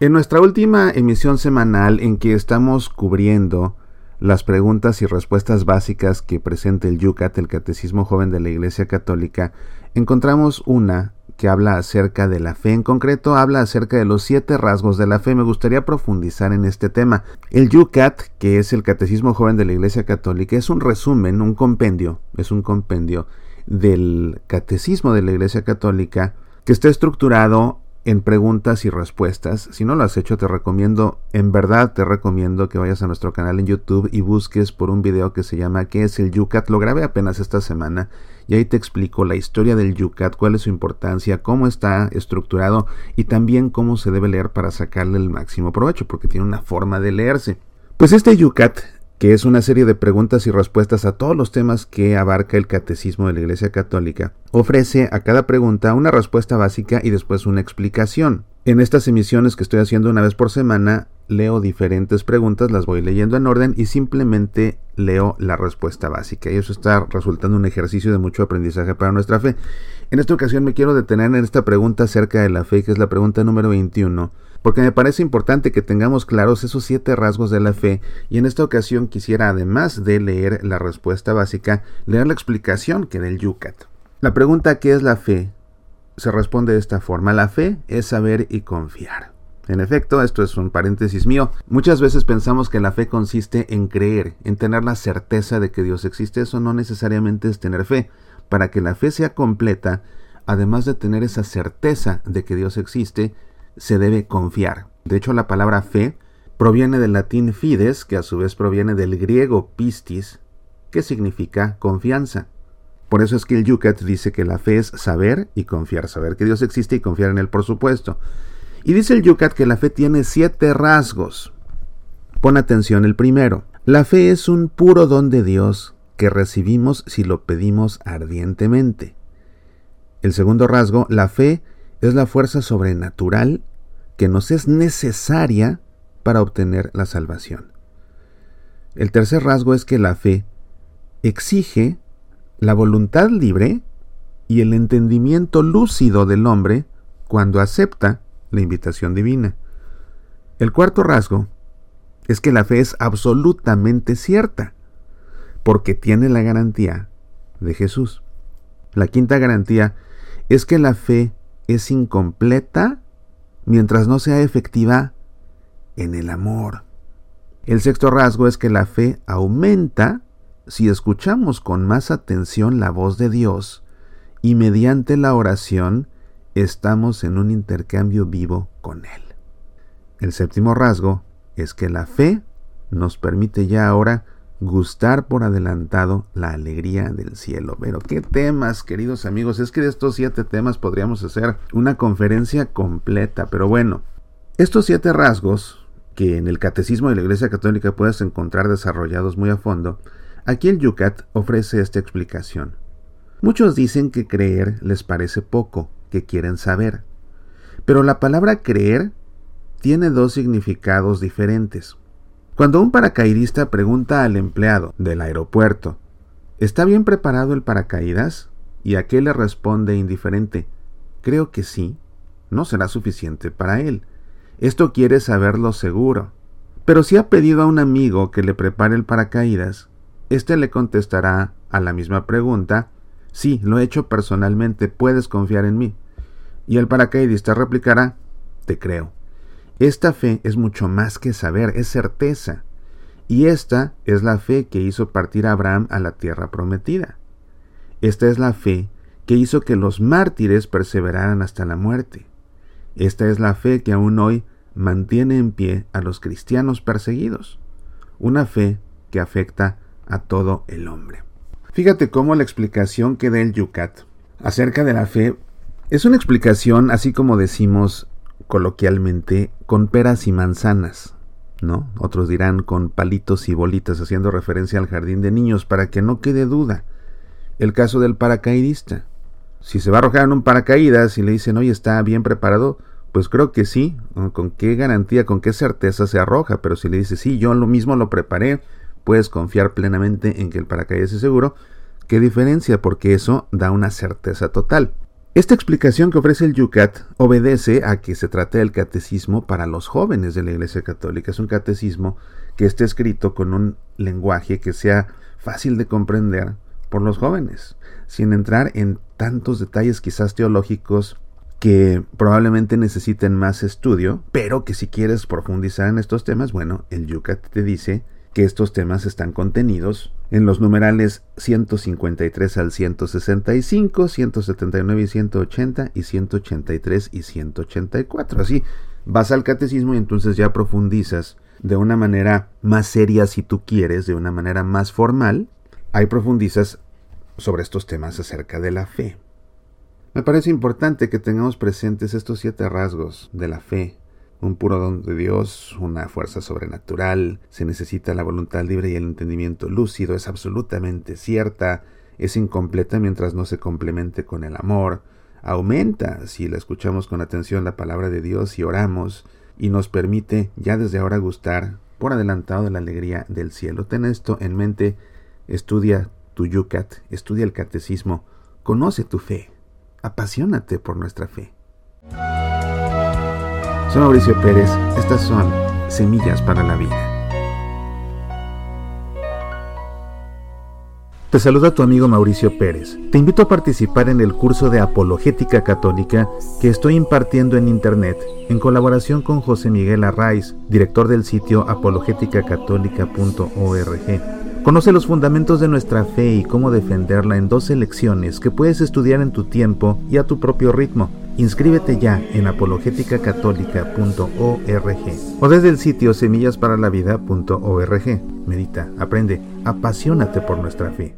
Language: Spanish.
En nuestra última emisión semanal en que estamos cubriendo las preguntas y respuestas básicas que presenta el Yucat, el Catecismo Joven de la Iglesia Católica, encontramos una que habla acerca de la fe. En concreto, habla acerca de los siete rasgos de la fe. Me gustaría profundizar en este tema. El Yucat, que es el Catecismo Joven de la Iglesia Católica, es un resumen, un compendio, es un compendio del Catecismo de la Iglesia Católica que está estructurado en preguntas y respuestas. Si no lo has hecho, te recomiendo, en verdad te recomiendo que vayas a nuestro canal en YouTube y busques por un video que se llama ¿Qué es el Yucat? Lo grabé apenas esta semana y ahí te explico la historia del Yucat, cuál es su importancia, cómo está estructurado y también cómo se debe leer para sacarle el máximo provecho, porque tiene una forma de leerse. Pues este Yucat que es una serie de preguntas y respuestas a todos los temas que abarca el catecismo de la Iglesia Católica, ofrece a cada pregunta una respuesta básica y después una explicación. En estas emisiones que estoy haciendo una vez por semana, leo diferentes preguntas, las voy leyendo en orden y simplemente leo la respuesta básica. Y eso está resultando un ejercicio de mucho aprendizaje para nuestra fe. En esta ocasión me quiero detener en esta pregunta acerca de la fe, que es la pregunta número 21 porque me parece importante que tengamos claros esos siete rasgos de la fe y en esta ocasión quisiera además de leer la respuesta básica, leer la explicación que da el Yucat. La pregunta ¿qué es la fe? se responde de esta forma, la fe es saber y confiar. En efecto, esto es un paréntesis mío. Muchas veces pensamos que la fe consiste en creer, en tener la certeza de que Dios existe. Eso no necesariamente es tener fe. Para que la fe sea completa, además de tener esa certeza de que Dios existe, se debe confiar. De hecho, la palabra fe proviene del latín fides, que a su vez proviene del griego pistis, que significa confianza. Por eso es que el Yucat dice que la fe es saber y confiar, saber que Dios existe y confiar en Él, por supuesto. Y dice el Yucat que la fe tiene siete rasgos. Pon atención el primero. La fe es un puro don de Dios que recibimos si lo pedimos ardientemente. El segundo rasgo, la fe es la fuerza sobrenatural que nos es necesaria para obtener la salvación. El tercer rasgo es que la fe exige la voluntad libre y el entendimiento lúcido del hombre cuando acepta la invitación divina. El cuarto rasgo es que la fe es absolutamente cierta, porque tiene la garantía de Jesús. La quinta garantía es que la fe es incompleta mientras no sea efectiva en el amor. El sexto rasgo es que la fe aumenta si escuchamos con más atención la voz de Dios y mediante la oración estamos en un intercambio vivo con Él. El séptimo rasgo es que la fe nos permite ya ahora gustar por adelantado la alegría del cielo. Pero qué temas, queridos amigos, es que de estos siete temas podríamos hacer una conferencia completa, pero bueno, estos siete rasgos que en el Catecismo de la Iglesia Católica puedes encontrar desarrollados muy a fondo, aquí el Yucat ofrece esta explicación. Muchos dicen que creer les parece poco, que quieren saber. Pero la palabra creer tiene dos significados diferentes. Cuando un paracaidista pregunta al empleado del aeropuerto, ¿está bien preparado el paracaídas? Y aquel le responde indiferente, creo que sí, no será suficiente para él. Esto quiere saberlo seguro. Pero si ha pedido a un amigo que le prepare el paracaídas, éste le contestará a la misma pregunta, sí, lo he hecho personalmente, puedes confiar en mí. Y el paracaidista replicará, te creo. Esta fe es mucho más que saber, es certeza. Y esta es la fe que hizo partir a Abraham a la tierra prometida. Esta es la fe que hizo que los mártires perseveraran hasta la muerte. Esta es la fe que aún hoy mantiene en pie a los cristianos perseguidos. Una fe que afecta a todo el hombre. Fíjate cómo la explicación que da el Yucat acerca de la fe es una explicación, así como decimos coloquialmente con peras y manzanas, ¿no? Otros dirán con palitos y bolitas, haciendo referencia al jardín de niños, para que no quede duda. El caso del paracaidista. Si se va a arrojar en un paracaídas y le dicen, oye, ¿está bien preparado? Pues creo que sí. ¿Con qué garantía, con qué certeza se arroja? Pero si le dice, sí, yo lo mismo lo preparé, puedes confiar plenamente en que el paracaídas es seguro. ¿Qué diferencia? Porque eso da una certeza total. Esta explicación que ofrece el Yucat obedece a que se trata del catecismo para los jóvenes de la Iglesia Católica. Es un catecismo que esté escrito con un lenguaje que sea fácil de comprender por los jóvenes, sin entrar en tantos detalles quizás teológicos que probablemente necesiten más estudio, pero que si quieres profundizar en estos temas, bueno, el Yucat te dice que estos temas están contenidos en los numerales 153 al 165, 179 y 180 y 183 y 184. Así vas al catecismo y entonces ya profundizas de una manera más seria si tú quieres, de una manera más formal, ahí profundizas sobre estos temas acerca de la fe. Me parece importante que tengamos presentes estos siete rasgos de la fe. Un puro don de Dios, una fuerza sobrenatural, se necesita la voluntad libre y el entendimiento lúcido, es absolutamente cierta, es incompleta mientras no se complemente con el amor, aumenta si la escuchamos con atención la palabra de Dios y oramos, y nos permite ya desde ahora gustar por adelantado de la alegría del cielo. Ten esto en mente, estudia tu yucat, estudia el catecismo, conoce tu fe. Apasionate por nuestra fe. Soy Mauricio Pérez, estas son Semillas para la Vida. Te saluda tu amigo Mauricio Pérez. Te invito a participar en el curso de Apologética Católica que estoy impartiendo en Internet en colaboración con José Miguel Arraiz, director del sitio apologéticacatólica.org. Conoce los fundamentos de nuestra fe y cómo defenderla en dos lecciones que puedes estudiar en tu tiempo y a tu propio ritmo. Inscríbete ya en apologéticacatólica.org o desde el sitio semillasparalavida.org. Medita, aprende, apasionate por nuestra fe.